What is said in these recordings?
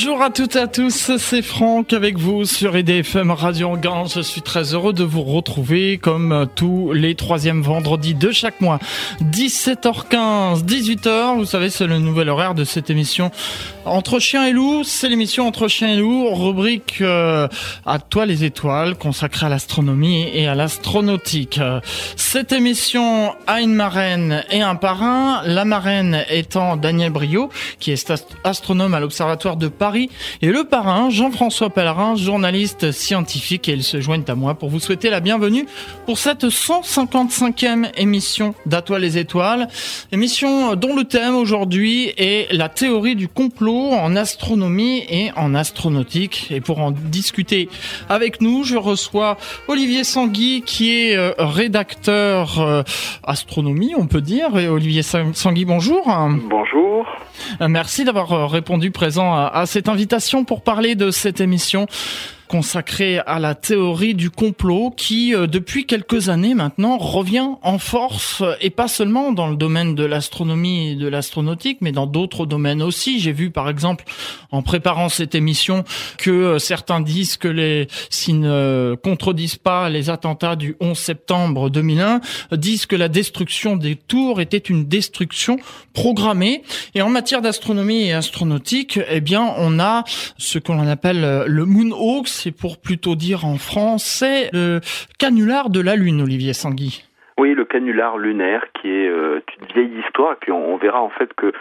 Bonjour à toutes et à tous, c'est Franck avec vous sur EDFM Radio Gans. Je suis très heureux de vous retrouver comme tous les troisièmes vendredis de chaque mois. 17h15, 18h, vous savez c'est le nouvel horaire de cette émission Entre Chiens et Loups. C'est l'émission Entre Chiens et Loups, rubrique euh, à toi les étoiles consacrée à l'astronomie et à l'astronautique. Cette émission a une marraine et un parrain, la marraine étant Daniel Brio qui est astronome à l'Observatoire de Paris et le parrain Jean-François Pellerin, journaliste scientifique. Et ils se joignent à moi pour vous souhaiter la bienvenue pour cette 155e émission d'Atoile les étoiles, émission dont le thème aujourd'hui est la théorie du complot en astronomie et en astronautique. Et pour en discuter avec nous, je reçois Olivier Sangui qui est euh, rédacteur euh, astronomie, on peut dire. Et Olivier Sangui, bonjour. Bonjour. Euh, merci d'avoir répondu présent à cette invitation pour parler de cette émission consacré à la théorie du complot qui, euh, depuis quelques années maintenant, revient en force et pas seulement dans le domaine de l'astronomie et de l'astronautique, mais dans d'autres domaines aussi. J'ai vu, par exemple, en préparant cette émission, que euh, certains disent que les, s'ils ne contredisent pas les attentats du 11 septembre 2001, disent que la destruction des tours était une destruction programmée. Et en matière d'astronomie et astronautique, eh bien, on a ce qu'on appelle euh, le Moonhawks, c'est pour plutôt dire en français le canular de la Lune, Olivier Sangui. Oui, le canular lunaire qui est euh, une vieille histoire, et puis on, verra en fait que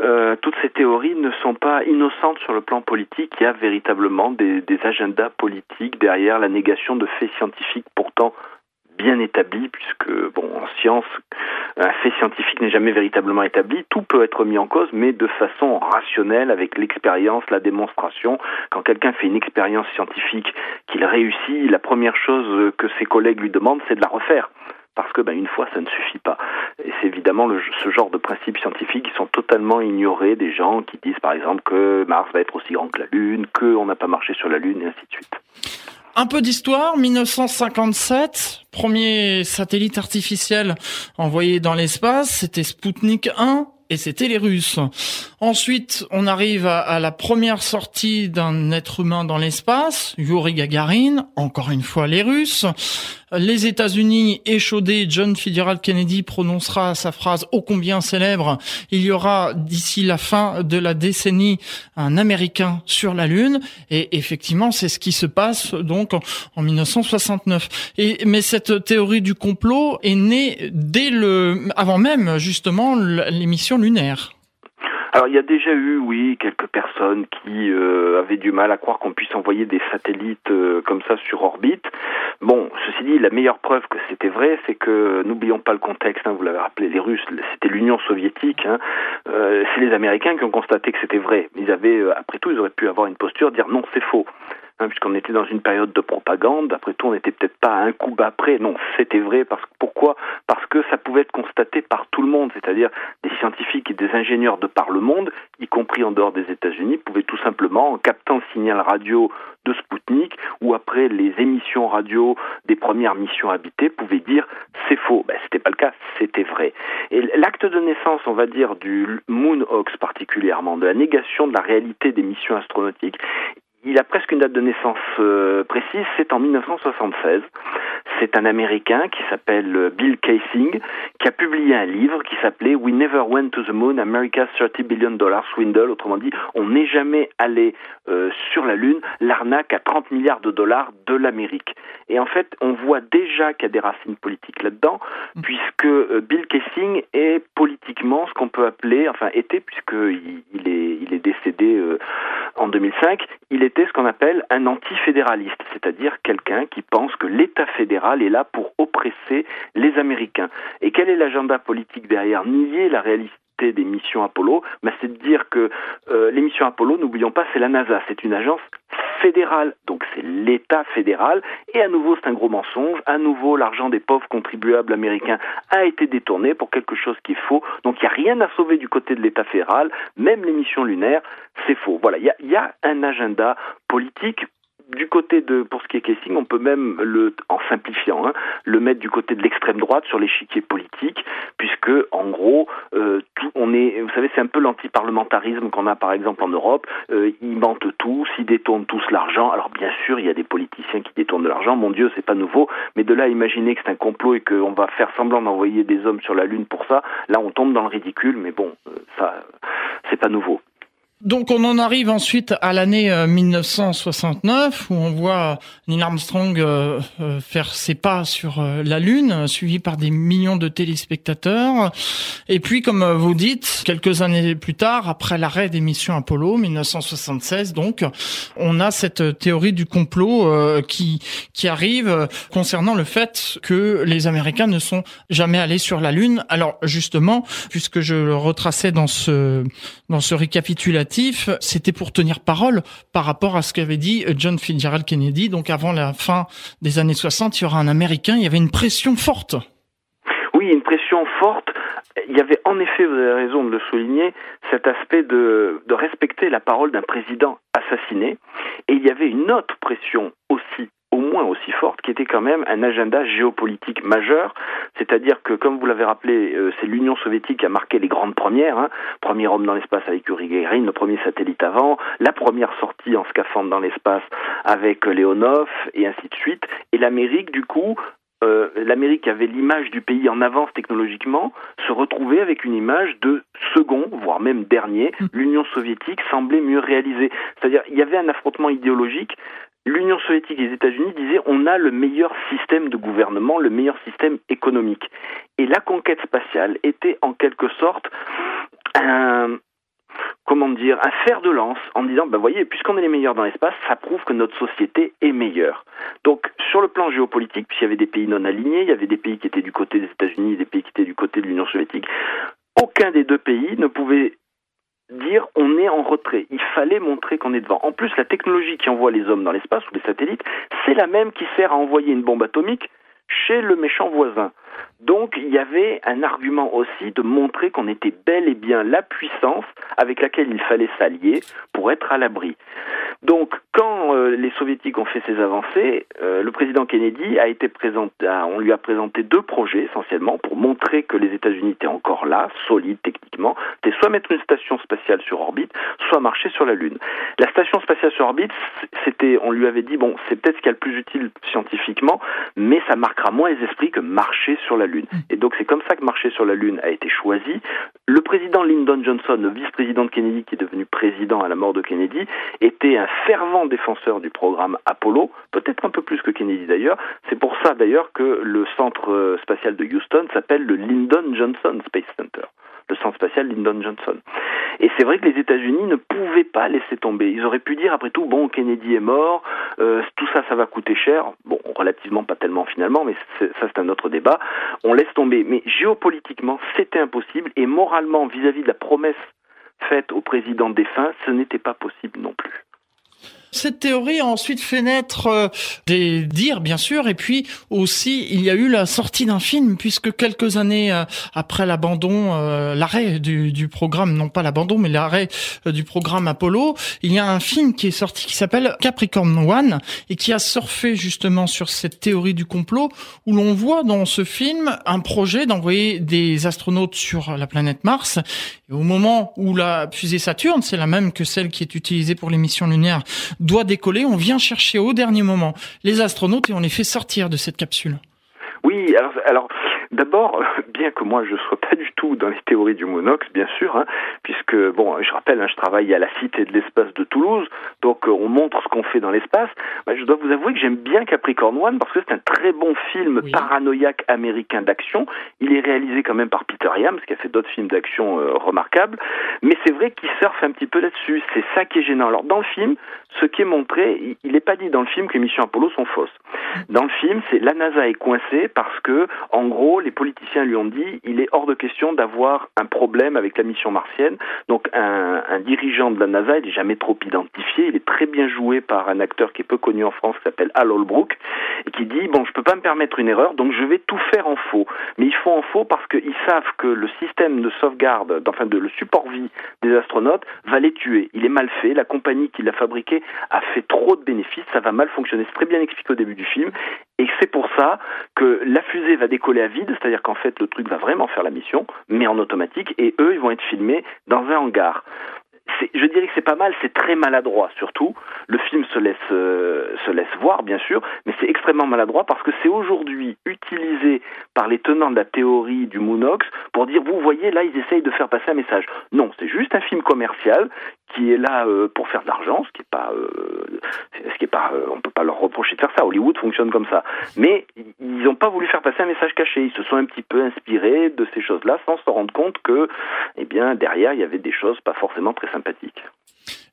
euh, toutes ces théories ne sont pas innocentes sur le plan politique. Il y a véritablement des agendas politiques derrière la négation de faits scientifiques pourtant bien établi, puisque bon, en science, un fait scientifique n'est jamais véritablement établi. Tout peut être mis en cause, mais de façon rationnelle, avec l'expérience, la démonstration. Quand quelqu'un fait une expérience scientifique, qu'il réussit, la première chose que ses collègues lui demandent, c'est de la refaire parce que ben, une fois ça ne suffit pas. Et c'est évidemment ce genre de principes scientifiques qui sont totalement ignorés des gens qui disent par exemple que Mars va être aussi grand que la Lune, qu'on n'a pas marché sur la Lune et ainsi de suite. Un peu d'histoire, 1957, premier satellite artificiel envoyé dans l'espace, c'était Sputnik 1 et c'était les Russes. Ensuite, on arrive à, la première sortie d'un être humain dans l'espace, Yuri Gagarin, encore une fois les Russes. Les États-Unis échaudés, John Fitzgerald Kennedy prononcera sa phrase ô combien célèbre il y aura d'ici la fin de la décennie un Américain sur la Lune. Et effectivement, c'est ce qui se passe donc en, 1969. Et mais cette théorie du complot est née dès le avant même justement l'émission lunaire. Alors il y a déjà eu, oui, quelques personnes qui euh, avaient du mal à croire qu'on puisse envoyer des satellites euh, comme ça sur orbite. Bon, ceci dit, la meilleure preuve que c'était vrai, c'est que n'oublions pas le contexte. Hein, vous l'avez rappelé, les Russes, c'était l'Union soviétique. Hein, euh, c'est les Américains qui ont constaté que c'était vrai. Ils avaient, après tout, ils auraient pu avoir une posture dire non, c'est faux. Hein, puisqu'on était dans une période de propagande. Après tout, on n'était peut-être pas un coup bas près. Non, c'était vrai. Parce pourquoi? Parce que ça pouvait être constaté par tout le monde, c'est-à-dire des scientifiques et des ingénieurs de par le monde, y compris en dehors des États-Unis, pouvaient tout simplement, en captant le signal radio de Spoutnik ou après les émissions radio des premières missions habitées, pouvaient dire c'est faux. Ben, c'était pas le cas, c'était vrai. Et l'acte de naissance, on va dire, du Moonhawks particulièrement, de la négation de la réalité des missions astronautiques, il a presque une date de naissance euh, précise, c'est en 1976. C'est un Américain qui s'appelle Bill Casing qui a publié un livre qui s'appelait We Never Went to the Moon, America's 30 Billion Dollar Swindle. Autrement dit, on n'est jamais allé euh, sur la Lune, l'arnaque à 30 milliards de dollars de l'Amérique. Et en fait, on voit déjà qu'il y a des racines politiques là-dedans, mm. puisque euh, Bill Casing est politiquement ce qu'on peut appeler, enfin était, puisqu'il il est, il est décédé en 2005, il était ce qu'on appelle un antifédéraliste, c'est-à-dire quelqu'un qui pense que l'État fédéral est là pour oppresser les Américains. Et quel est l'agenda politique derrière? Nier la réalité des missions Apollo, mais c'est de dire que euh, les missions Apollo, n'oublions pas, c'est la NASA, c'est une agence fédérale, donc c'est l'État fédéral, et à nouveau c'est un gros mensonge, à nouveau l'argent des pauvres contribuables américains a été détourné pour quelque chose qui est faux, donc il n'y a rien à sauver du côté de l'État fédéral, même les missions lunaires, c'est faux. Voilà, il y a un agenda politique du côté de, pour ce qui est Kessing, on peut même le, en simplifiant, hein, le mettre du côté de l'extrême droite sur l'échiquier politique, puisque en gros, euh, tout, on est, vous savez, c'est un peu l'antiparlementarisme qu'on a par exemple en Europe. Euh, ils mentent tous, ils détournent tous l'argent. Alors bien sûr, il y a des politiciens qui détournent de l'argent. Mon Dieu, c'est pas nouveau. Mais de là imaginer que c'est un complot et qu'on va faire semblant d'envoyer des hommes sur la Lune pour ça, là, on tombe dans le ridicule. Mais bon, euh, ça, c'est pas nouveau. Donc on en arrive ensuite à l'année 1969 où on voit Neil Armstrong euh, euh, faire ses pas sur euh, la Lune, suivi par des millions de téléspectateurs. Et puis comme vous dites, quelques années plus tard, après l'arrêt des missions Apollo, 1976, donc, on a cette théorie du complot qui qui arrive concernant le fait que les Américains ne sont jamais allés sur la Lune. Alors justement, puisque je le retraçais dans ce dans ce récapitulatif c'était pour tenir parole par rapport à ce qu'avait dit John Fitzgerald Kennedy. Donc avant la fin des années 60, il y aura un Américain, il y avait une pression forte. Oui, une pression forte. Il y avait en effet, vous avez raison de le souligner, cet aspect de, de respecter la parole d'un président assassiné. Et il y avait une autre pression aussi au moins aussi forte, qui était quand même un agenda géopolitique majeur, c'est-à-dire que, comme vous l'avez rappelé, euh, c'est l'Union soviétique qui a marqué les grandes premières, hein. premier homme dans l'espace avec Yuri Gagarin, le premier satellite avant, la première sortie en scaphandre dans l'espace avec Leonov, et ainsi de suite, et l'Amérique, du coup, euh, l'Amérique avait l'image du pays en avance technologiquement, se retrouvait avec une image de second, voire même dernier. Mmh. L'Union soviétique semblait mieux réalisée. C'est-à-dire, il y avait un affrontement idéologique l'Union soviétique et les États-Unis disaient on a le meilleur système de gouvernement, le meilleur système économique. Et la conquête spatiale était en quelque sorte un, comment dire, un fer de lance en disant, ben voyez, puisqu'on est les meilleurs dans l'espace, ça prouve que notre société est meilleure. Donc, sur le plan géopolitique, puisqu'il y avait des pays non alignés, il y avait des pays qui étaient du côté des États-Unis, des pays qui étaient du côté de l'Union soviétique, aucun des deux pays ne pouvait dire on est en retrait. Il fallait montrer qu'on est devant. En plus, la technologie qui envoie les hommes dans l'espace ou les satellites, c'est la même qui sert à envoyer une bombe atomique chez le méchant voisin. Donc il y avait un argument aussi de montrer qu'on était bel et bien la puissance avec laquelle il fallait s'allier pour être à l'abri. Donc quand euh, les soviétiques ont fait ces avancées, euh, le président Kennedy a été présenté, on lui a présenté deux projets essentiellement pour montrer que les États-Unis étaient encore là, solides techniquement. C'était soit mettre une station spatiale sur orbite, soit marcher sur la Lune. La station spatiale sur orbite, c'était, on lui avait dit bon, c'est peut-être ce qu'il y a le plus utile scientifiquement, mais ça marquera moins les esprits que marcher Et donc c'est comme ça que marcher sur la Lune a été choisi. Le président Lyndon Johnson, le vice-président de Kennedy, qui est devenu président à la mort de Kennedy, était un fervent défenseur du programme Apollo, peut-être un peu plus que Kennedy d'ailleurs. C'est pour ça d'ailleurs que le centre euh, spatial de Houston s'appelle le Lyndon Johnson Space Center le centre spatial Lyndon Johnson. Et c'est vrai que les États-Unis ne pouvaient pas laisser tomber. Ils auraient pu dire, après tout, bon, Kennedy est mort, euh, tout ça, ça va coûter cher. Bon, relativement pas tellement finalement, mais ça, c'est un autre débat. On laisse tomber. Mais géopolitiquement, c'était impossible. Et moralement, vis-à-vis -vis de la promesse faite au président défunt, ce n'était pas possible non plus. Cette théorie a ensuite fait naître euh, des dires, bien sûr, et puis aussi il y a eu la sortie d'un film, puisque quelques années euh, après l'abandon, euh, l'arrêt du, du, programme, non pas l'abandon, mais l'arrêt du programme Apollo, il y a un film qui est sorti qui s'appelle Capricorn One et qui a surfé justement sur cette théorie du complot, où l'on voit dans ce film un projet d'envoyer des astronautes sur la planète Mars. Et au moment où la fusée Saturne, c'est la même que celle qui est utilisée pour les missions lunaires, doit décoller, on vient chercher au dernier moment les astronautes et on les fait sortir de cette capsule. Oui, alors, D'abord, bien que moi je ne sois pas du tout dans les théories du monox, bien sûr, hein, puisque, bon, je rappelle, hein, je travaille à la Cité de l'espace de Toulouse, donc euh, on montre ce qu'on fait dans l'espace. Bah, je dois vous avouer que j'aime bien Capricorn One parce que c'est un très bon film paranoïaque américain d'action. Il est réalisé quand même par Peter Yams, qui a fait d'autres films d'action euh, remarquables, mais c'est vrai qu'il surfe un petit peu là-dessus. C'est ça qui est gênant. Alors dans le film, ce qui est montré, il n'est pas dit dans le film que les missions Apollo sont fausses. Dans le film, c'est la NASA est coincée parce que, en gros, les politiciens lui ont dit, il est hors de question d'avoir un problème avec la mission martienne. Donc un, dirigeant de la NASA, il est jamais trop identifié, il est très bien joué par un acteur qui est peu connu en France, qui s'appelle Al Holbrook, et qui dit, bon, je peux pas me permettre une erreur, donc je vais tout faire en faux. Mais ils font en faux parce qu'ils savent que le système de sauvegarde, enfin de le support vie des astronautes, va les tuer. Il est mal fait, la compagnie qui l'a fabriqué a fait trop de bénéfices, ça va mal fonctionner. C'est très bien expliqué au début du film, et c'est pour ça que la fusée va décoller à vide, c'est-à-dire qu'en fait le truc va vraiment faire la mission, mais en automatique, et eux ils vont être filmés dans un hangar je dirais que c'est pas mal, c'est très maladroit surtout. Le film se laisse euh, se laisse voir bien sûr, mais c'est extrêmement maladroit parce que c'est aujourd'hui utilisé par les tenants de la théorie du Moonox pour dire vous voyez là ils essayent de faire passer un message. Non, c'est juste un film commercial qui est là euh, pour faire de l'argent, ce qui est pas euh, ce qui est pas on peut pas leur reprocher de faire ça. Hollywood fonctionne comme ça. Mais ils n'ont pas voulu faire ils se sont un petit peu inspirés de ces choses-là sans se rendre compte que eh derrière il y avait des choses pas forcément très sympathique.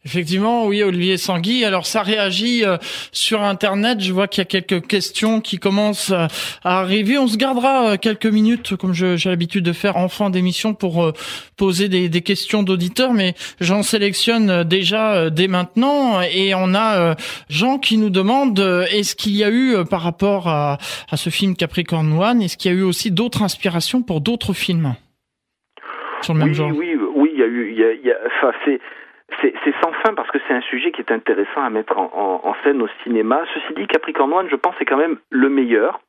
Effectivement, oui, Olivier Sangui. Alors ça réagit euh, sur Internet. Je vois qu'il y a quelques questions qui commencent euh, à arriver. On se gardera euh, quelques minutes, comme j'ai l'habitude de faire en fin d'émission, pour poser des, des questions d'auditeurs. Mais j'en sélectionne déjà dès maintenant. Et on a Jean qui nous demande est-ce qu'il y a eu, par rapport à, à ce film Capricorn One, est-ce qu'il y a eu aussi d'autres inspirations pour d'autres films? Sur le même genre Oui, oui, il y a eu. Il y a, il y a, enfin, c'est c'est sans fin parce que c'est un sujet qui est intéressant à mettre en, scène au cinéma. Ceci dit, Capricorn One, je pense, c'est quand même le meilleur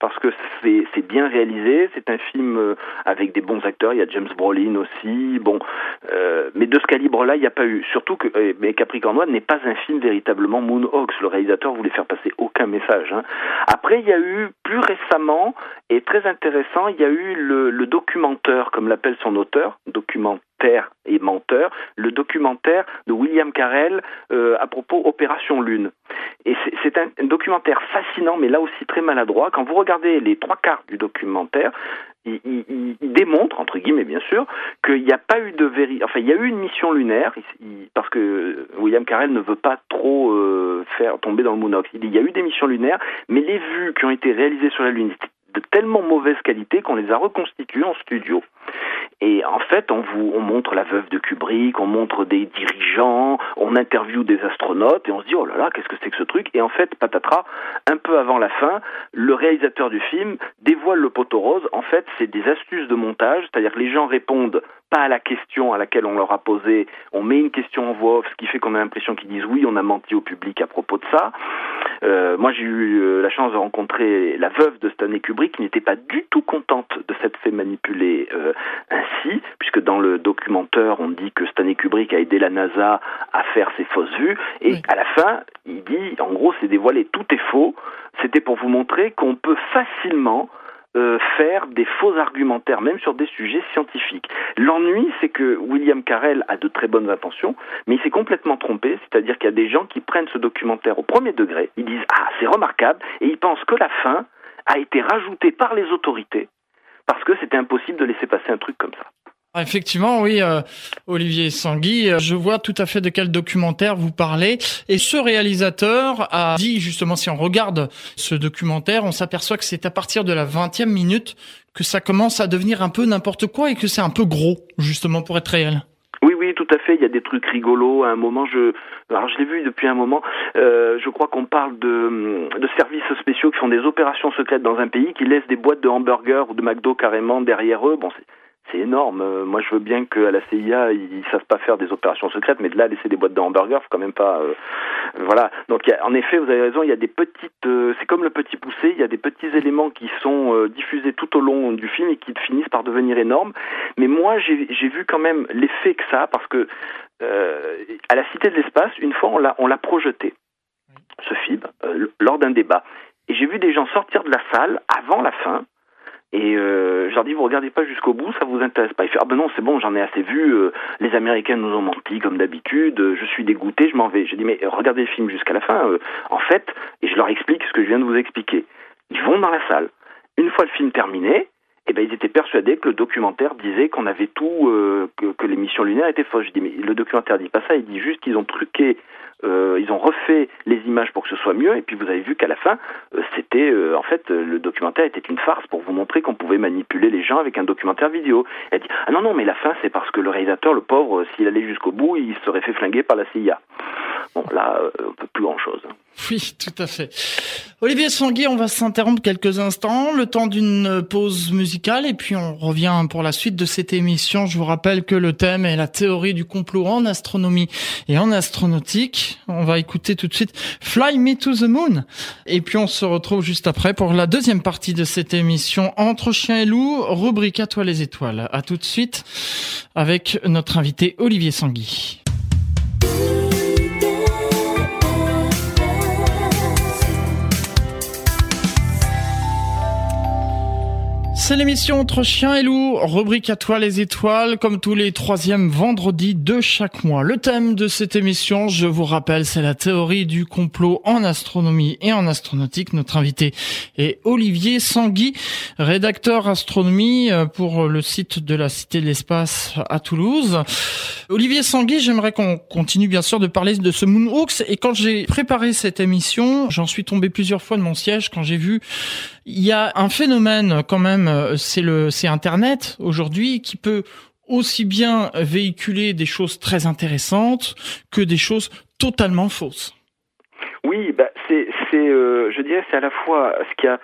parce que c'est bien réalisé, c'est un film euh, avec des bons acteurs, il y a James Brolin aussi, bon, euh, mais de ce calibre-là, il n'y a pas eu. Surtout que euh, mais Capricorn One n'est pas un film véritablement Moonhawks, le réalisateur voulait faire passer aucun message. Hein. Après, il y a eu plus récemment, et très intéressant, il y a eu le, le documentaire, comme l'appelle son auteur, documentaire et menteur, le documentaire de William Carell euh, à propos Opération Lune. Et c'est un, documentaire fascinant, mais là aussi très maladroit. Quand vous regardez les trois quarts du documentaire, il, démontre, entre guillemets bien sûr, qu'il n'y a pas eu de véri... Enfin, il y a eu une mission lunaire, parce que William Carell ne veut pas trop euh, faire tomber dans le monox. Il y a eu des missions lunaires, mais les vues qui ont été réalisées sur la Lune étaient de tellement mauvaise qualité qu'on les a reconstituées en studio. Et en fait, on vous on montre la veuve de Kubrick, on montre des dirigeants, on interviewe des astronautes et on se dit oh là là, qu'est-ce que c'est que ce truc? Et en fait, patatras, un peu avant la fin, le réalisateur du film dévoile le poteau rose. En fait, c'est des astuces de montage, c'est-à-dire que les gens répondent pas à la question à laquelle on leur a posé, on met une question en voix off, ce qui fait qu'on a l'impression qu'ils disent oui, on a menti au public à propos de ça. Euh, moi, j'ai eu euh, la chance de rencontrer la veuve de Stanley Kubrick, qui n'était pas du tout contente de s'être fait manipuler euh, puisque dans le documentaire, on dit que Stanley Kubrick a aidé la NASA à faire ses fausses vues, et à la fin, il dit, en gros, c'est dévoilé, tout est faux. C'était pour vous montrer qu'on peut facilement euh, faire des faux argumentaires, même sur des sujets scientifiques. L'ennui, c'est que William Carell a de très bonnes intentions, mais il s'est complètement trompé, c'est-à-dire qu'il y a des gens qui prennent ce documentaire au premier degré, ils disent Ah, c'est remarquable, et ils pensent que la fin a été rajoutée par les autorités, parce que c'était impossible de laisser passer un truc comme ça. Effectivement, oui, euh, Olivier Sangui, euh, je vois tout à fait de quel documentaire vous parlez. Et ce réalisateur a dit, justement, si on regarde ce documentaire, on s'aperçoit que c'est à partir de la 20e minute que ça commence à devenir un peu n'importe quoi et que c'est un peu gros, justement, pour être réel. Oui, oui, tout à fait. Il y a des trucs rigolos. À un moment, je, alors je l'ai vu depuis un moment. Euh, je crois qu'on parle de, de services spéciaux qui font des opérations secrètes dans un pays, qui laissent des boîtes de hamburgers ou de McDo carrément derrière eux. Bon, c'est énorme. Euh, moi, je veux bien qu'à la CIA, ils savent pas faire des opérations secrètes, mais de là, laisser des boîtes de hamburgers, faut quand même pas. Euh, voilà. Donc, a, en effet, vous avez raison. Il y a des petites. Euh, c'est comme le petit poussé. Il y a des petits éléments qui sont diffusés tout au long du film et qui finissent par devenir énormes. Mais moi, j'ai vu quand même l'effet que ça, parce que à la Cité de l'Espace, une fois, on l'a projeté, ce film, lors d'un débat. Et j'ai vu des gens sortir de la salle avant la fin et euh, je leur dis, vous regardez pas jusqu'au bout, ça vous intéresse pas. Il fait, ah ben non, c'est bon, j'en ai assez vu, euh, les Américains nous ont menti comme d'habitude, euh, je suis dégoûté, je m'en vais. Je dis, mais regardez le film jusqu'à la fin, euh, en fait, et je leur explique ce que je viens de vous expliquer. Ils vont dans la salle. Une fois le film terminé, eh ben, ils étaient persuadés que le documentaire disait qu'on avait tout, que, que l'émission lunaire était fausse. Je dis, mais le documentaire dit pas ça, il dit juste qu'ils ont truqué euh, ils ont refait les images pour que ce soit mieux, et puis vous avez vu qu'à la fin, euh, c'était euh, en fait le documentaire était une farce pour vous montrer qu'on pouvait manipuler les gens avec un documentaire vidéo. Elle dit ah non non mais la fin c'est parce que le réalisateur, le pauvre, s'il allait jusqu'au bout, il serait fait flinguer par la CIA. Bon là, on peut plus grand chose. Oui, tout à fait. Olivier Sanguy, on va s'interrompre quelques instants, le temps d'une pause musicale, et puis on revient pour la suite de cette émission. Je vous rappelle que le thème est la théorie du complot en astronomie et en astronautique. On va écouter tout de suite Fly Me to the Moon, et puis on se retrouve juste après pour la deuxième partie de cette émission Entre chien et loup, rubrique à toi les étoiles. À tout de suite avec notre invité Olivier Sanguy. C'est l'émission Entre Chien et Loup, rubrique à toi les étoiles, comme tous les troisièmes vendredis de chaque mois. Le thème de cette émission, je vous rappelle, c'est la théorie du complot en astronomie et en astronautique. Notre invité est Olivier Sanguy, rédacteur astronomie euh, pour le site de la Cité de l'Espace à Toulouse. Olivier Sanguy, j'aimerais qu'on continue bien sûr de parler de ce Moonhawks. Et quand j'ai préparé cette émission, j'en suis tombé plusieurs fois de mon siège quand j'ai vu il y a un phénomène quand même, euh, c'est le, c'est Internet aujourd'hui qui peut aussi bien véhiculer des choses très intéressantes que des choses totalement fausses. Oui, bah c'est, c'est, euh, je dirais, c'est à la fois ce qu'il y a,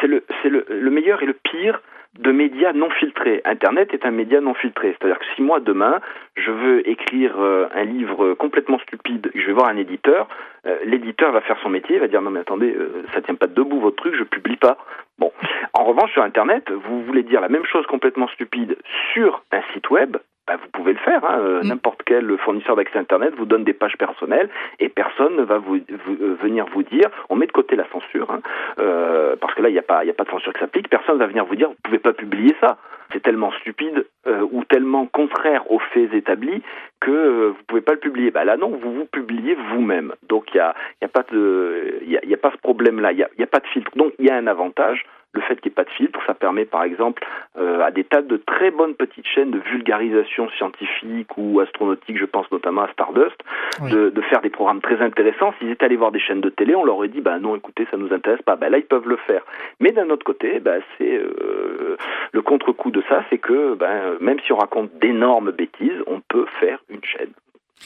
c'est le, c'est le, le meilleur et le pire de médias non filtrés. Internet est un média non filtré. C'est-à-dire que si moi, demain, je veux écrire euh, un livre complètement stupide, je vais voir un éditeur, euh, l'éditeur va faire son métier, il va dire non mais attendez, euh, ça tient pas debout votre truc, je publie pas. Bon. En revanche, sur Internet, vous voulez dire la même chose complètement stupide sur un site web, bah, vous pouvez le faire. Hein. Euh, mm. N'importe quel fournisseur d'accès Internet vous donne des pages personnelles et personne ne va vous, euh, venir vous dire, on met de côté la censure, hein, euh, parce que là, il n'y a, pas, a pas de censure qui s'applique, personne ne va venir vous dire, vous pouvez pas publier ça. C'est tellement stupide ou tellement contraire aux faits établis que vous pouvez pas le publier. Bah là, non, vous vous publiez vous-même. Donc, il n'y a, y a, pas de, y a, y a pas ce problème-là, il n'y a pas de filtre. Donc, il y a un avantage le fait qu'il n'y ait pas de filtre, ça permet par exemple euh, à des tas de très bonnes petites chaînes de vulgarisation scientifique ou astronautique, je pense notamment à Stardust, de, faire des programmes très intéressants. S'ils étaient allés voir des chaînes de télé, on leur aurait dit bah non, écoutez, ça nous intéresse pas. Bah là, ils peuvent le faire. Mais d'un autre côté, bah, c'est euh, le contre-coup de ça, c'est que bah, même si on raconte d'énormes bêtises, on peut faire une chaîne,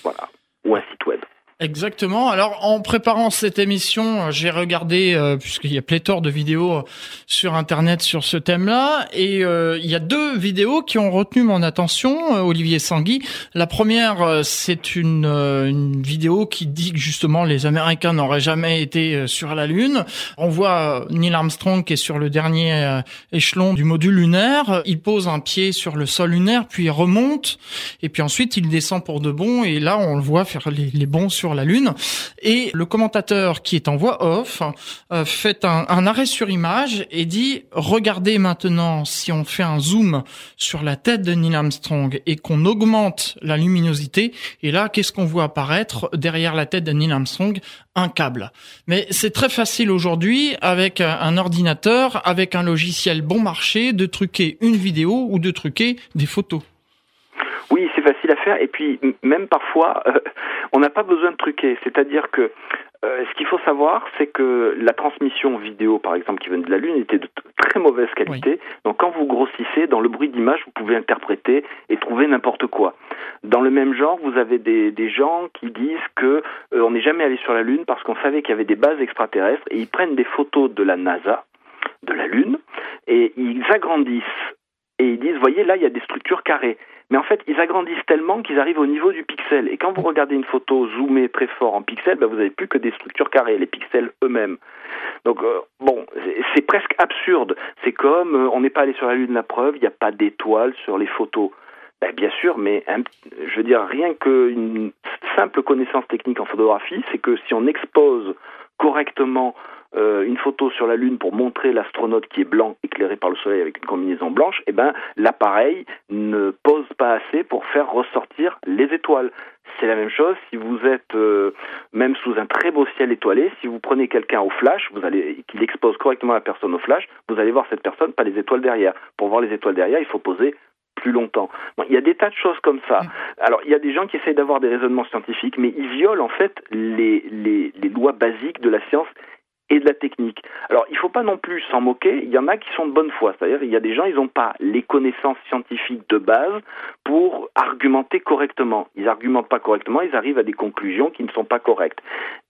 voilà, ou un site web. Exactement. Alors, en préparant cette émission, j'ai regardé, euh, puisqu'il y a pléthore de vidéos sur Internet sur ce thème-là, et euh, il y a deux vidéos qui ont retenu mon attention, euh, Olivier Sangui. La première, c'est une, une, vidéo qui dit que justement les Américains n'auraient jamais été sur la Lune. On voit Neil Armstrong qui est sur le dernier échelon du module lunaire. Il pose un pied sur le sol lunaire, puis il remonte, et puis ensuite il descend pour de bon, et là on le voit faire les, les bons sur la Lune. Et le commentateur qui est en voix off euh, fait un, un, arrêt sur image et dit regardez maintenant si on fait un zoom sur la tête de Neil Armstrong et qu'on augmente la luminosité. Et là, qu'est-ce qu'on voit apparaître derrière la tête de Neil Armstrong? Un câble. Mais c'est très facile aujourd'hui avec un ordinateur, avec un logiciel bon marché, de truquer une vidéo ou de truquer des photos. C'est facile à faire. Et puis, même parfois, euh, on n'a pas besoin de truquer. C'est-à-dire que euh, ce qu'il faut savoir, c'est que la transmission vidéo, par exemple, qui venait de la Lune, était de très mauvaise qualité. Donc, quand vous grossissez, dans le bruit d'image, vous pouvez interpréter et trouver n'importe quoi. Dans le même genre, vous avez des, des gens qui disent que euh, on n'est jamais allé sur la Lune parce qu'on savait qu'il y avait des bases extraterrestres et ils prennent des photos de la NASA, de la Lune, et ils agrandissent et ils disent, voyez, là, il y a des structures carrées. Mais en fait, ils agrandissent tellement qu'ils arrivent au niveau du pixel. Et quand vous regardez une photo zoomée très fort en pixels, ben vous n'avez plus que des structures carrées, les pixels eux-mêmes. Donc, euh, bon, c'est presque absurde. C'est comme, euh, on n'est pas allé sur la Lune, la preuve, il n'y a pas d'étoiles sur les photos. Ben, bien sûr, mais je veux dire, rien qu'une simple connaissance technique en photographie, c'est que si on expose correctement euh, une photo sur la Lune pour montrer l'astronaute qui est blanc éclairé par le Soleil avec une combinaison blanche, eh ben l'appareil ne pose pas assez pour faire ressortir les étoiles. C'est la même chose si vous êtes euh, même sous un très beau ciel étoilé, si vous prenez quelqu'un au flash, vous allez qu'il expose correctement la personne au flash, vous allez voir cette personne, pas les étoiles derrière. Pour voir les étoiles derrière, il faut poser plus longtemps. il y a des tas de choses comme ça. Alors, il y a des gens qui essayent d'avoir des raisonnements scientifiques, mais ils violent en fait les, les, les lois basiques de la science et de la technique. Alors, il ne faut pas non plus s'en moquer, il y en a qui sont de bonne foi, c'est-à-dire il y a des gens, ils n'ont pas les connaissances scientifiques de base pour argumenter correctement. Ils argumentent pas correctement, ils arrivent à des conclusions qui ne sont pas correctes.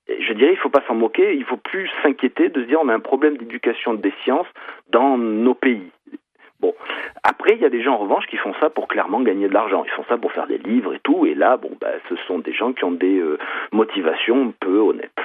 Je dirais, il ne faut pas s'en moquer, il faut plus s'inquiéter de se dire on a un problème d'éducation des sciences dans nos pays. Bon, après, il y a des gens en revanche qui font ça pour clairement gagner de l'argent. Ils font ça pour faire des livres et tout. Et là, bon, bah, ce sont des gens qui ont des euh, motivations peu honnêtes.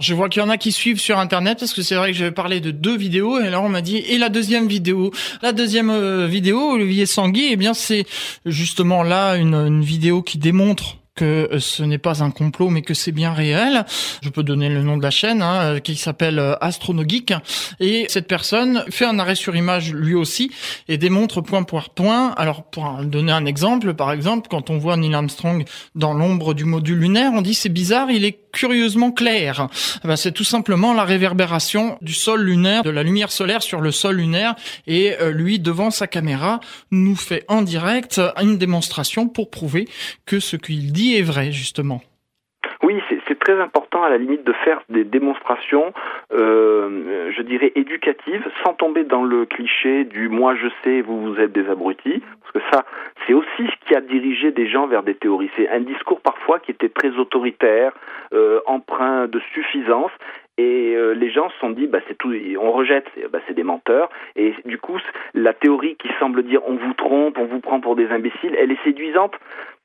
Je vois qu'il y en a qui suivent sur internet parce que c'est vrai que j'avais parlé de deux vidéos et là on m'a dit et la deuxième vidéo? La deuxième euh, vidéo, Olivier Sangui, eh bien c'est justement là une, une vidéo qui démontre que euh, ce n'est pas un complot, mais que c'est bien réel. Je peux donner le nom de la chaîne, hein, qui s'appelle euh, Astronogeek. Et cette personne fait un arrêt sur image lui aussi et démontre point par point. Alors, pour donner un exemple, par exemple, quand on voit Neil Armstrong dans l'ombre du module lunaire, on dit c'est bizarre, il est curieusement clair. Eh ben, c'est tout simplement la réverbération du sol lunaire, de la lumière solaire sur le sol lunaire. Et euh, lui, devant sa caméra, nous fait en direct une démonstration pour prouver que ce qu'il dit est vrai, justement. Très important à la limite de faire des démonstrations, euh, je dirais, éducatives, sans tomber dans le cliché du moi je sais, vous vous êtes des abrutis, parce que ça, c'est aussi ce qui a dirigé des gens vers des théories. C'est un discours parfois qui était très autoritaire, euh, empreint de suffisance, et euh, les gens se sont dit, bah, on rejette, bah, c'est des menteurs. Et du coup, la théorie qui semble dire on vous trompe, on vous prend pour des imbéciles, elle est séduisante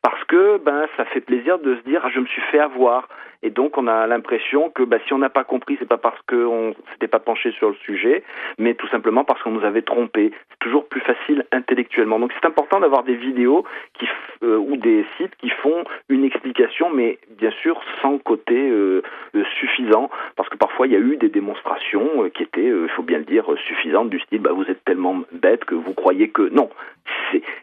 parce que ben ça fait plaisir de se dire ah, je me suis fait avoir. Et donc on a l'impression que ben, si on n'a pas compris c'est pas parce qu'on s'était pas penché sur le sujet mais tout simplement parce qu'on nous avait trompé c'est toujours plus facile intellectuellement. Donc c'est important d'avoir des vidéos qui euh, ou des sites qui font une explication mais bien sûr sans côté euh, euh, suffisant. Parce que parfois il y a eu des démonstrations qui étaient il faut bien le dire suffisantes du style bah, vous êtes tellement bête que vous croyez que non.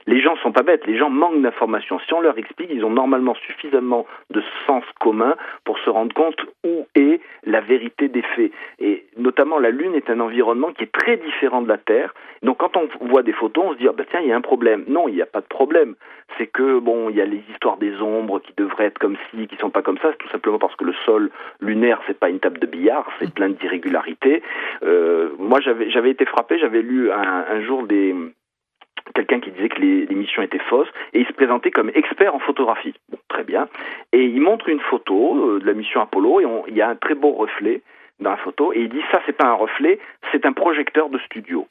Les gens sont pas bêtes, les gens manquent d'informations. Si leur explique, ils ont normalement suffisamment de sens commun pour se rendre compte où est la vérité des faits. Et notamment, la Lune est un environnement qui est très différent de la Terre. Donc, quand on voit des photos, on se dit, ah, bah, tiens, il y a un problème. Non, il n'y a pas de problème. C'est que, bon, il y a les histoires des ombres qui devraient être comme ci, qui sont pas comme ça. C'est tout simplement parce que le sol lunaire, c'est pas une table de billard, c'est plein d'irrégularités. Euh, moi, j'avais été frappé, j'avais lu un jour des quelqu'un qui disait que l'émission était fausse, et il se présentait comme expert en photographie. Bon, très bien. Et il montre une photo euh, de la mission Apollo, et il y a un très beau reflet dans la photo, et il dit ça, c'est pas un reflet, c'est un projecteur de studio.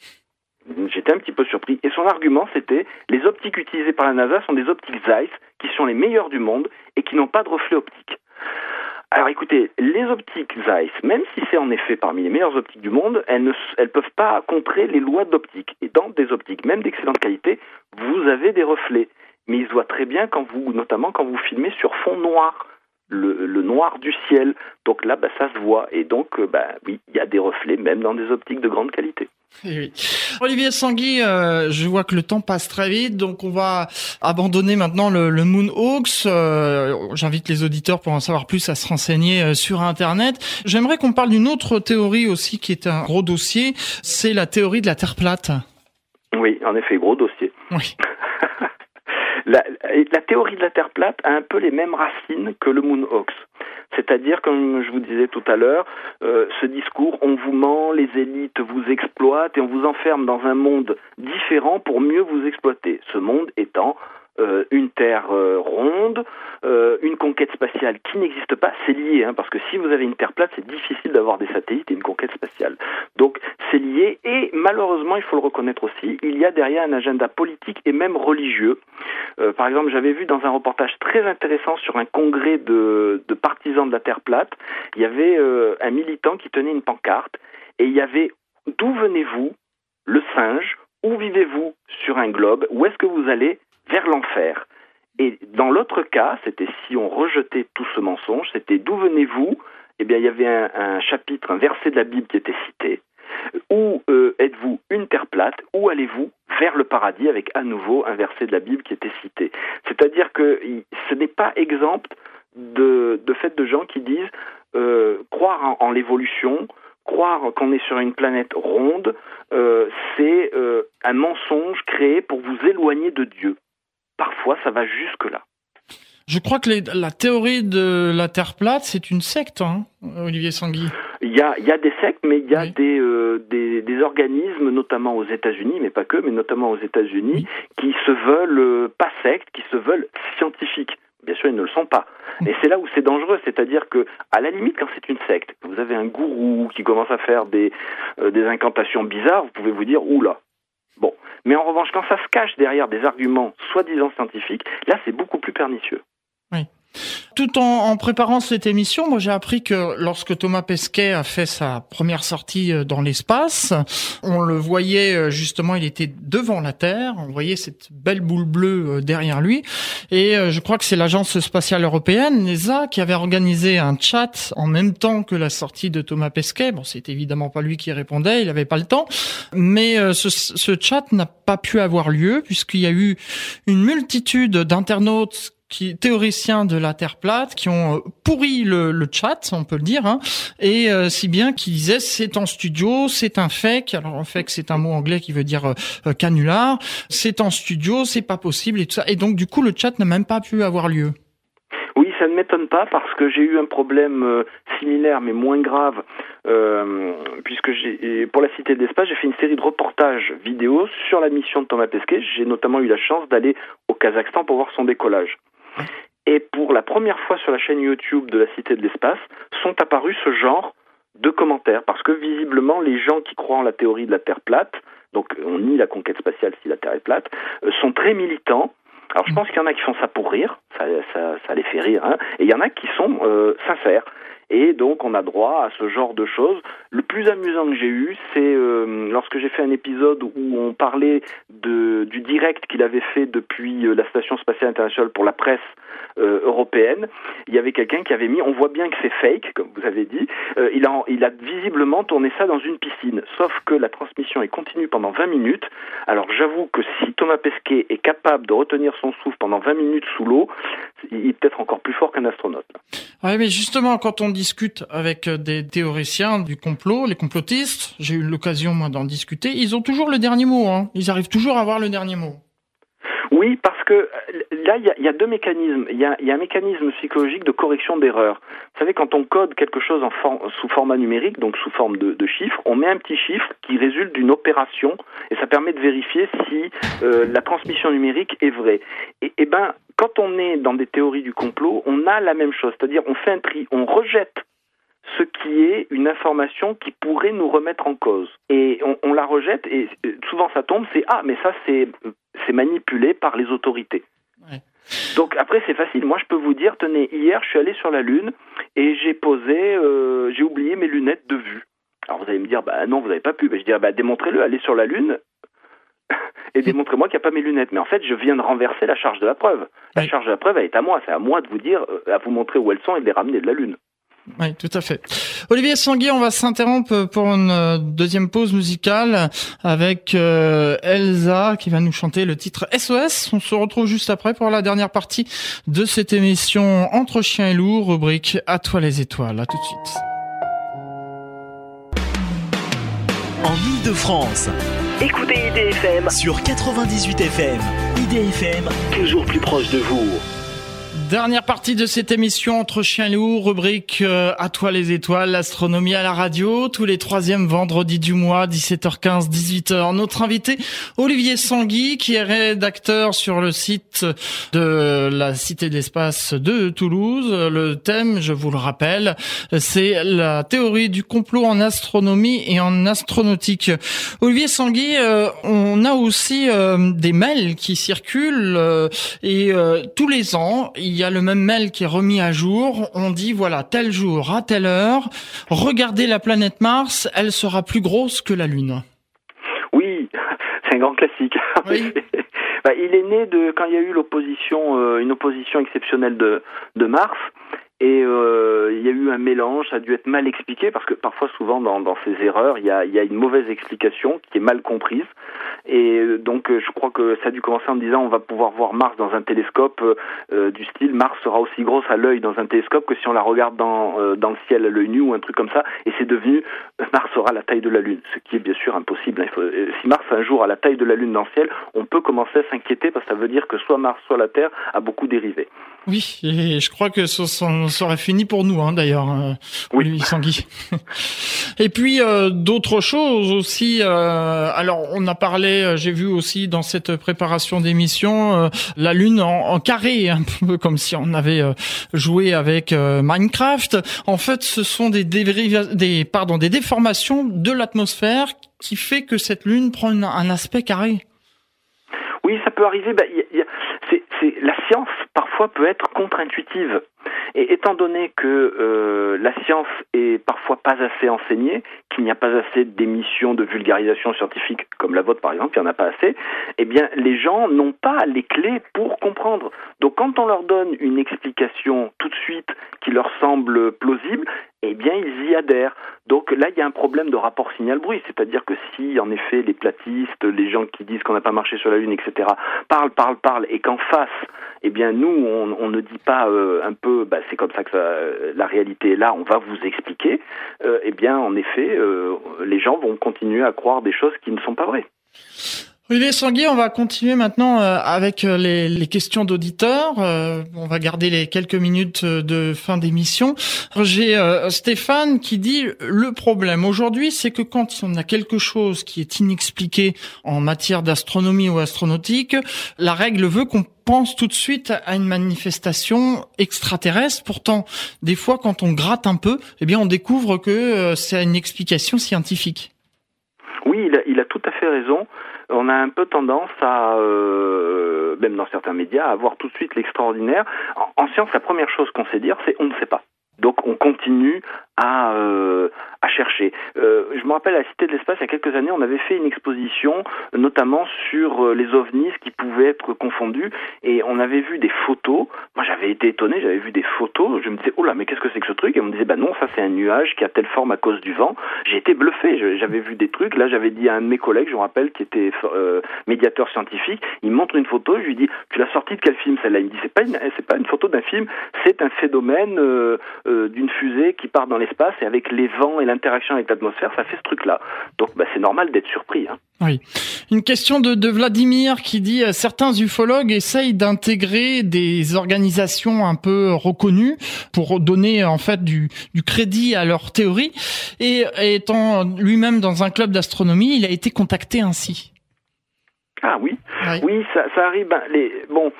J'étais un petit peu surpris. Et son argument, c'était les optiques utilisées par la NASA sont des optiques Zeiss, qui sont les meilleures du monde et qui n'ont pas de reflet optique. Alors écoutez, les optiques Zeiss, même si c'est en effet parmi les meilleures optiques du monde, elles ne elles peuvent pas contrer les lois d'optique. Et dans des optiques, même d'excellente qualité, vous avez des reflets. Mais ils se voient très bien quand vous, notamment quand vous filmez sur fond noir. Le, noir du ciel. Donc là, bah, ça se voit. Et donc, euh, bah, oui, il y a des reflets même dans des optiques de grande qualité. Eh Olivier Sangui, euh, je vois que le temps passe très vite, donc on va abandonner maintenant le, le Moonhawks. Euh, J'invite les auditeurs pour en savoir plus à se renseigner euh, sur Internet. J'aimerais qu'on parle d'une autre théorie aussi qui est un gros dossier, c'est la théorie de la Terre plate. Oui, en effet, gros dossier. Oui. la, théorie de la Terre plate a un peu les mêmes racines que le Moonhawks. C'est-à-dire, comme je vous disais tout à l'heure, euh, ce discours, on vous ment, les élites vous exploitent et on vous enferme dans un monde différent pour mieux vous exploiter. Ce monde étant euh, une Terre euh, ronde, une conquête spatiale qui n'existe pas, c'est lié, hein, parce que si vous avez une Terre plate, c'est difficile d'avoir des satellites et une conquête spatiale. Donc c'est lié, et malheureusement, il faut le reconnaître aussi, il y a derrière un agenda politique et même religieux. par exemple, j'avais vu dans un reportage très intéressant sur un congrès de, de partisans de la Terre plate, il y avait un militant qui tenait une pancarte, et il y avait D'où venez-vous, le singe Où vivez-vous sur un globe Où est-ce que vous allez vers l'enfer? Et dans l'autre cas, c'était si on rejetait tout ce mensonge, c'était d'où venez-vous? Eh bien, il y avait un, chapitre, un verset de la Bible qui était cité. Où euh, êtes-vous une terre plate? Où allez-vous vers le paradis? Avec à nouveau un verset de la Bible qui était cité C'est-à-dire que ce n'est pas exemple de, de fait de gens qui disent euh, croire en l'évolution, croire qu'on est sur une planète ronde, euh, c'est un mensonge créé pour vous éloigner de Dieu. Parfois, ça va jusque-là. Je crois que la théorie de la Terre plate, c'est une secte, hein, Olivier Sangui. Il y a, il y a des sectes, mais il y a des, euh, des, des, organismes, notamment aux États-Unis, mais pas que, mais notamment aux États-Unis, qui se veulent euh, pas sectes, qui se veulent scientifiques. Bien sûr, ils ne le sont pas. Et c'est là où c'est dangereux, c'est-à-dire que, à la limite, quand c'est une secte, vous avez un gourou qui commence à faire des, euh, des incantations bizarres, vous pouvez vous dire, oula. Bon. Mais en revanche, quand ça se cache derrière des arguments soi-disant scientifiques, là, c'est beaucoup plus pernicieux. Tout en, en, préparant cette émission, moi j'ai appris que lorsque Thomas Pesquet a fait sa première sortie euh, dans l'espace, on le voyait euh, justement, il était devant la Terre, on voyait cette belle boule bleue euh, derrière lui, et je crois que c'est l'agence spatiale européenne, l'ESA, qui avait organisé un chat en même temps que la sortie de Thomas Pesquet. Bon, c'est évidemment pas lui qui répondait, il avait pas le temps, mais ce, ce chat n'a pas pu avoir lieu puisqu'il y a eu une multitude d'internautes qui théoriciens de la Terre plate qui ont euh, pourri le, le chat, on peut le dire, hein, et euh, si bien qu'ils disaient c'est en studio, c'est un fake. Alors un fake c'est un mot anglais qui veut dire euh, canular. C'est en studio, c'est pas possible et tout ça. Et donc du coup le chat n'a même pas pu avoir lieu. Oui, ça ne m'étonne pas parce que j'ai eu un problème similaire mais moins grave euh, puisque j'ai pour la Cité de l'Espace, j'ai fait une série de reportages vidéo sur la mission de Thomas Pesquet. J'ai notamment eu la chance d'aller au Kazakhstan pour voir son décollage. Et pour la première fois sur la chaîne YouTube de la Cité de l'Espace, sont apparus ce genre de commentaires, parce que visiblement, les gens qui croient en la théorie de la Terre plate, donc on nie la conquête spatiale si la Terre est plate, euh, sont très militants. Alors je pense qu'il y en a qui font ça pour rire, ça, les fait rire, hein, et il y en a qui sont euh, sincères. Et donc on a droit à ce genre de choses. Le plus amusant que j'ai eu, c'est euh, lorsque j'ai fait un épisode où on parlait de, du direct qu'il avait fait depuis euh, la station spatiale internationale pour la presse euh, européenne. Il y avait quelqu'un qui avait mis, on voit bien que c'est fake, comme vous avez dit. Il, a, il a visiblement tourné ça dans une piscine. Sauf que la transmission est continue pendant 20 minutes. Alors j'avoue que si Thomas Pesquet est capable de retenir son souffle pendant 20 minutes sous l'eau, il est peut-être encore plus fort qu'un astronaute. Oui, mais justement, quand on discute avec des théoriciens du complot, les complotistes, j'ai eu l'occasion moi d'en discuter, ils ont toujours le dernier mot. Hein. Ils arrivent toujours à avoir le dernier mot. Oui, parce que euh, là, il y, a, deux mécanismes. Il y a, un mécanisme psychologique de correction d'erreur. Vous savez, quand on code quelque chose sous format numérique, donc sous forme de, chiffres, on met un petit chiffre qui résulte d'une opération et ça permet de vérifier si euh, la transmission numérique est vraie. Et, et ben, quand on est dans des théories du complot, on a la même chose, c'est-à-dire on fait un tri, on rejette ce qui est une information qui pourrait nous remettre en cause. Et on, la rejette et souvent ça tombe, c'est ah mais ça c'est c'est manipulé par les autorités. Donc après c'est facile. Moi je peux vous dire, tenez, hier je suis allé sur la lune et j'ai posé, euh, j'ai oublié mes lunettes de vue. Alors vous allez me dire, bah non vous n'avez pas pu. Ben, je dis, bah démontrez-le, allez sur la lune et démontrez-moi qu'il n'y a pas mes lunettes. Mais en fait, je viens de renverser la charge de la preuve. La charge de la preuve, elle est à moi. C'est à moi de vous dire, euh, à vous montrer où elles sont et de les ramener de la Lune. Oui, tout à fait. Olivier Sanguier, on va s'interrompre pour une euh, deuxième pause musicale avec euh, Elsa qui va nous chanter le titre SOS. On se retrouve juste après pour la dernière partie de cette émission Entre chiens et loups, rubrique À toi les étoiles. À tout de suite. En Ile-de-France, écoutez IDFM sur 98 FM. IDFM, toujours plus proche de vous. Dernière partie de cette émission entre chien et loup, rubrique euh, à toi les étoiles, l'astronomie à la radio, tous les troisièmes vendredis du mois, 17h15, 18h. Notre invité, Olivier Sangui, qui est rédacteur sur le site de la Cité de l'Espace de Toulouse. Le thème, je vous le rappelle, c'est la théorie du complot en astronomie et en astronautique. Olivier Sangui, euh, on a aussi euh, des mails qui circulent et tous les ans, il y a le même mail qui est remis à jour. On dit voilà, tel jour, à telle heure, regardez la planète Mars, elle sera plus grosse que la Lune. Oui, c'est un grand classique. bah, il est né de quand il y a eu l'opposition, euh, une opposition exceptionnelle de, de Mars. Et euh, il y a eu un mélange, ça a dû être mal expliqué parce que parfois, souvent, dans, ces erreurs, il y, a, une mauvaise explication qui est mal comprise. Et donc je crois que ça a dû commencer en disant on va pouvoir voir Mars dans un télescope du style Mars sera aussi grosse à l'œil dans un télescope que si on la regarde dans, dans le ciel à l'œil nu ou un truc comme ça. Et c'est devenu Mars aura la taille de la Lune, ce qui est bien sûr impossible. Hein. si Mars un jour a la taille de la Lune dans le ciel, on peut commencer à s'inquiéter parce que ça veut dire que soit Mars, soit la Terre a beaucoup dérivé. Oui, et je crois que ça, serait fini pour nous, hein, d'ailleurs. Euh, oui, Sanguy. et puis euh, d'autres choses aussi. Euh, alors, on a parlé, j'ai vu aussi dans cette préparation d'émission, la Lune en, carré, un peu comme si on avait joué avec Minecraft. En fait, ce sont des, des, pardon, des déformations de l'atmosphère qui fait que cette Lune prend un aspect carré. Oui, ça peut arriver. Bah, c'est, la science peut être contre-intuitive. Et étant donné que euh, la science est parfois pas assez enseignée, qu'il n'y a pas assez d'émissions de vulgarisation scientifique comme la vôtre par exemple, il n'y en a pas assez, eh bien les gens n'ont pas les clés pour comprendre. Donc quand on leur donne une explication tout de suite qui leur semble plausible, eh bien ils y adhèrent. Donc là, il y a un problème de rapport signal-bruit, c'est-à-dire que si en effet les platistes, les gens qui disent qu'on n'a pas marché sur la Lune, etc., parlent, parlent, parlent, et qu'en face, eh bien nous, on, ne dit pas euh, un peu, bah, c'est comme ça que ça, la réalité est là, on va vous expliquer, euh, eh bien en effet, euh, les gens vont continuer à croire des choses qui ne sont pas vraies. Olivier Sanguier, on va continuer maintenant euh, avec euh, les, questions d'auditeurs. Euh, on va garder les quelques minutes de fin d'émission. J'ai Stéphane qui dit le problème aujourd'hui, c'est que quand on a quelque chose qui est inexpliqué en matière d'astronomie ou astronautique, la règle veut qu'on pense tout de suite à une manifestation extraterrestre. Pourtant, des fois, quand on gratte un peu, eh bien, on découvre que c'est une explication scientifique. Oui, il a, il a tout à fait raison on a un peu tendance à, euh, même dans certains médias, à avoir tout de suite l'extraordinaire. En, science, la première chose qu'on sait dire, c'est on ne sait pas. Donc on continue à, euh, à chercher. Euh, je me rappelle à la Cité de l'Espace, il y a quelques années, on avait fait une exposition, notamment sur euh, les ovnis qui pouvaient être confondus, et on avait vu des photos. Moi, j'avais été étonné, j'avais vu des photos. Je me disais, oh là, mais qu'est-ce que c'est que ce truc? Et on me disait, bah non, ça c'est un nuage qui a telle forme à cause du vent. J'ai été bluffé. J'avais vu des trucs. Là, j'avais dit à un de mes collègues, je me rappelle, qui était euh, médiateur scientifique, il me montre une photo. Je lui dis, tu l'as sortie de quel film celle-là? Il me dit, c'est pas une, pas une photo d'un film, c'est un phénomène d'une fusée qui part dans l'espace et avec les vents et l'interaction avec l'atmosphère, ça fait ce truc-là. Donc bah, c'est normal d'être surpris. Hein. Oui. Une question de, de Vladimir qui dit euh, certains ufologues essayent d'intégrer des organisations un peu reconnues pour donner en fait du, du crédit à leur théorie. Et étant lui-même dans un club d'astronomie, il a été contacté ainsi. Ah oui, oui, ça, ça arrive. Ben, les, bon,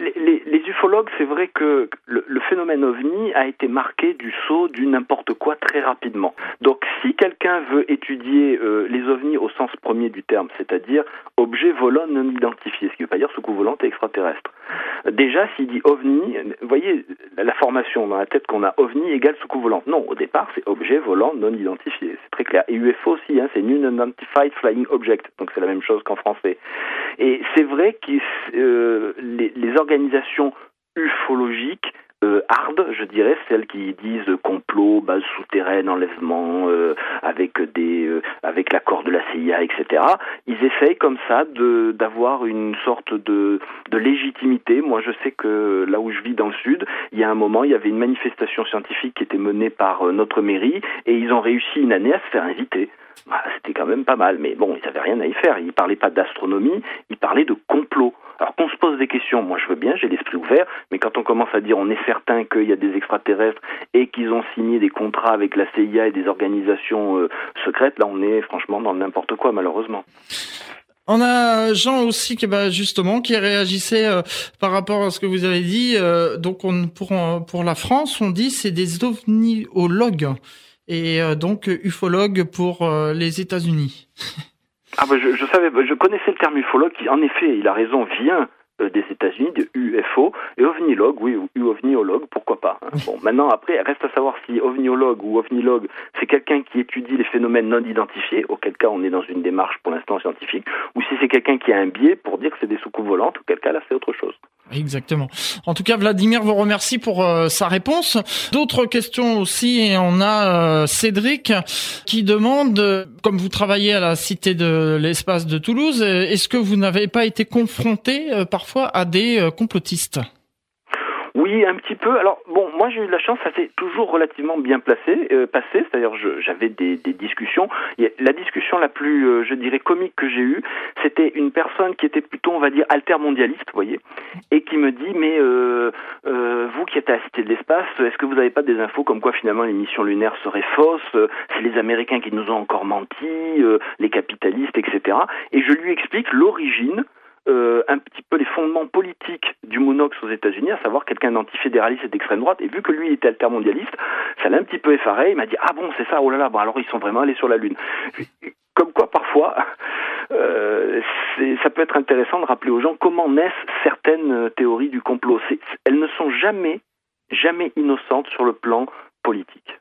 les, les, ufologues, c'est vrai que le, le, phénomène ovni a été marqué du saut du n'importe quoi très rapidement. Donc, si quelqu'un veut étudier euh, les ovnis au sens premier du terme, c'est-à-dire objet volant non identifié, ce qui ne veut pas dire sous volant extraterrestre. Déjà, s'il dit ovni, vous voyez la formation dans la tête qu'on a ovni égale soucoupe volante. Non, au départ, c'est objet volant non identifié. C'est très clair. Et UFO aussi, hein, c'est Non-Identified Flying Object. Donc c'est la même chose qu'en français. Et c'est vrai que euh, les, organisations ufologiques euh, hard, je dirais, celles qui disent complot, base souterraine, enlèvement, euh, avec des, euh, avec l'accord de la CIA, etc. Ils essayent comme ça de d'avoir une sorte de de légitimité. Moi, je sais que là où je vis dans le sud, il y a un moment, il y avait une manifestation scientifique qui était menée par notre mairie, et ils ont réussi une année à se faire inviter. Bah, c'était quand même pas mal, mais bon, ils n'avaient rien à y faire. Ils parlaient pas d'astronomie, ils parlaient de complot. Alors qu'on se pose des questions, moi je veux bien, j'ai l'esprit ouvert, mais quand on commence à dire on est certain qu'il y a des extraterrestres et qu'ils ont signé des contrats avec la CIA et des organisations euh, secrètes, là on est franchement dans n'importe quoi malheureusement. On a Jean aussi qui bah, justement qui réagissait euh, par rapport à ce que vous avez dit. Euh, donc on, pour pour la France, on dit c'est des ovniologues et donc ufologues pour les États-Unis. Ah bah je, savais, je connaissais le terme ufologue qui, en effet, il a raison, vient euh, des États-Unis, de UFO, et ovniologue, oui, ou ovniologue, pourquoi pas. Hein. Bon, maintenant, après, reste à savoir si ovniologue ou ovniologue, c'est quelqu'un qui étudie les phénomènes non identifiés, auquel cas on est dans une démarche pour l'instant scientifique, ou si c'est quelqu'un qui a un biais pour dire que c'est des soucoupes volantes, auquel cas là c'est autre chose. Exactement. En tout cas, Vladimir vous remercie pour euh, sa réponse. D'autres questions aussi, et on a euh, Cédric qui demande, comme vous travaillez à la Cité de l'Espace de Toulouse, est-ce que vous n'avez pas été confronté parfois à des complotistes? Oui, un petit peu. Alors bon, moi j'ai eu de la chance, ça s'est toujours relativement bien placé, euh, passé. C'est-à-dire j'avais des, discussions. La discussion la plus, euh, je dirais, comique que j'ai eue, c'était une personne qui était plutôt, on va dire, altermondialiste, vous voyez, et qui me dit, mais euh, euh vous qui êtes à la Cité de l'Espace, est-ce que vous n'avez pas des infos comme quoi finalement les missions lunaires seraient fausses C'est les Américains qui nous ont encore menti, les capitalistes, etc. Et je lui explique l'origine euh, un petit peu les fondements politiques du monox aux États-Unis, à savoir quelqu'un d'antifédéraliste et d'extrême droite. Et vu que lui était altermondialiste, ça l'a un petit peu effaré. Il m'a dit ah bon c'est ça, oh là là, bon alors ils sont vraiment allés sur la lune. Comme quoi parfois, euh, ça peut être intéressant de rappeler aux gens comment naissent certaines théories du complot. Elles ne sont jamais, jamais innocentes sur le plan politique.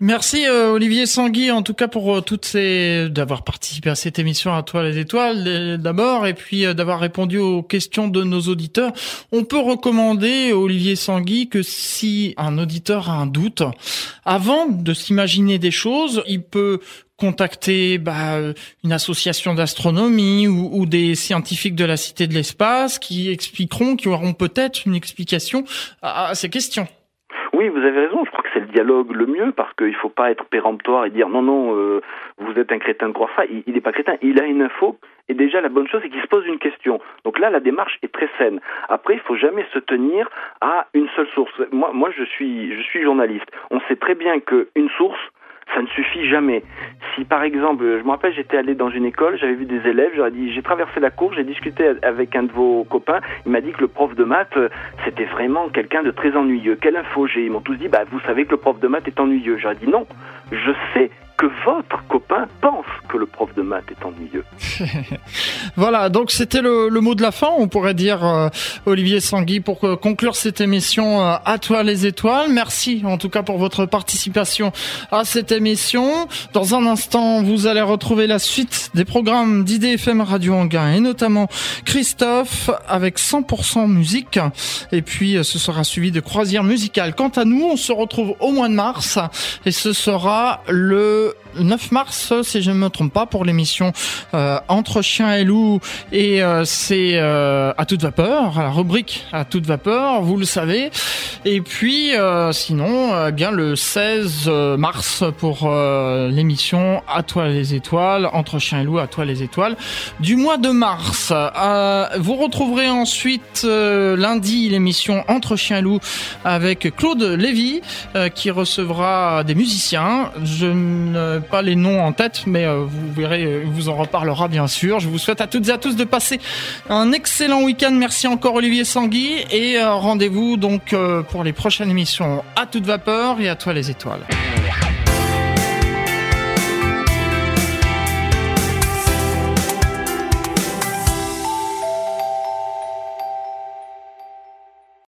Merci euh, Olivier Sangui en tout cas pour euh, toutes ces d'avoir participé à cette émission à toi les étoiles d'abord et puis euh, d'avoir répondu aux questions de nos auditeurs. On peut recommander Olivier Sangui que si un auditeur a un doute avant de s'imaginer des choses, il peut contacter bah, une association d'astronomie ou, ou, des scientifiques de la Cité de l'Espace qui expliqueront, qui auront peut-être une explication à ces questions. Oui, vous avez raison. C'est le dialogue le mieux parce qu'il ne faut pas être péremptoire et dire non, non, euh, vous êtes un crétin de croire ça. Il n'est pas crétin. Il a une info. Et déjà, la bonne chose, c'est qu'il se pose une question. Donc là, la démarche est très saine. Après, il faut jamais se tenir à une seule source. Moi, moi, je suis, je suis journaliste. On sait très bien qu'une source, ça ne suffit jamais. Si par exemple, je me rappelle, j'étais allé dans une école, j'avais vu des élèves, j'aurais dit, j'ai traversé la cour, j'ai discuté avec un de vos copains, il m'a dit que le prof de maths, euh, c'était vraiment quelqu'un de très ennuyeux. Quelle info j'ai Ils m'ont tous dit, bah vous savez que le prof de maths est ennuyeux. J'aurais dit non, je sais que votre copain pense que le prof de maths est ennuyeux. voilà, donc c'était le, mot de la fin, on pourrait dire, euh, Olivier Sangui, pour conclure cette émission euh, À toi les étoiles. Merci en tout cas pour votre participation à cette émission. Dans un instant, vous allez retrouver la suite des programmes d'IDFM Radio Anguin et notamment Christophe avec 100% musique. Et puis, euh, ce sera suivi de croisière musicale. Quant à nous, on se retrouve au mois de mars et ce sera le que 9 mars, si je ne me trompe pas, pour l'émission euh, Entre chien et loup. Et euh, c'est euh, à toute vapeur, la rubrique à toute vapeur, vous le savez. Et puis, sinon, bien le 16 mars pour l'émission À toi les étoiles, Entre chien et loup, à toi les étoiles, du mois de mars. vous retrouverez ensuite lundi l'émission Entre chien et loup avec Claude Lévy qui recevra des musiciens. Je pas les noms en tête, mais euh, vous verrez, euh, vous en reparlera bien sûr. Je vous souhaite à toutes et à tous de passer un excellent week-end. Merci encore Olivier Sangui et euh, rendez-vous donc pour les prochaines émissions à toute vapeur et à toi les étoiles.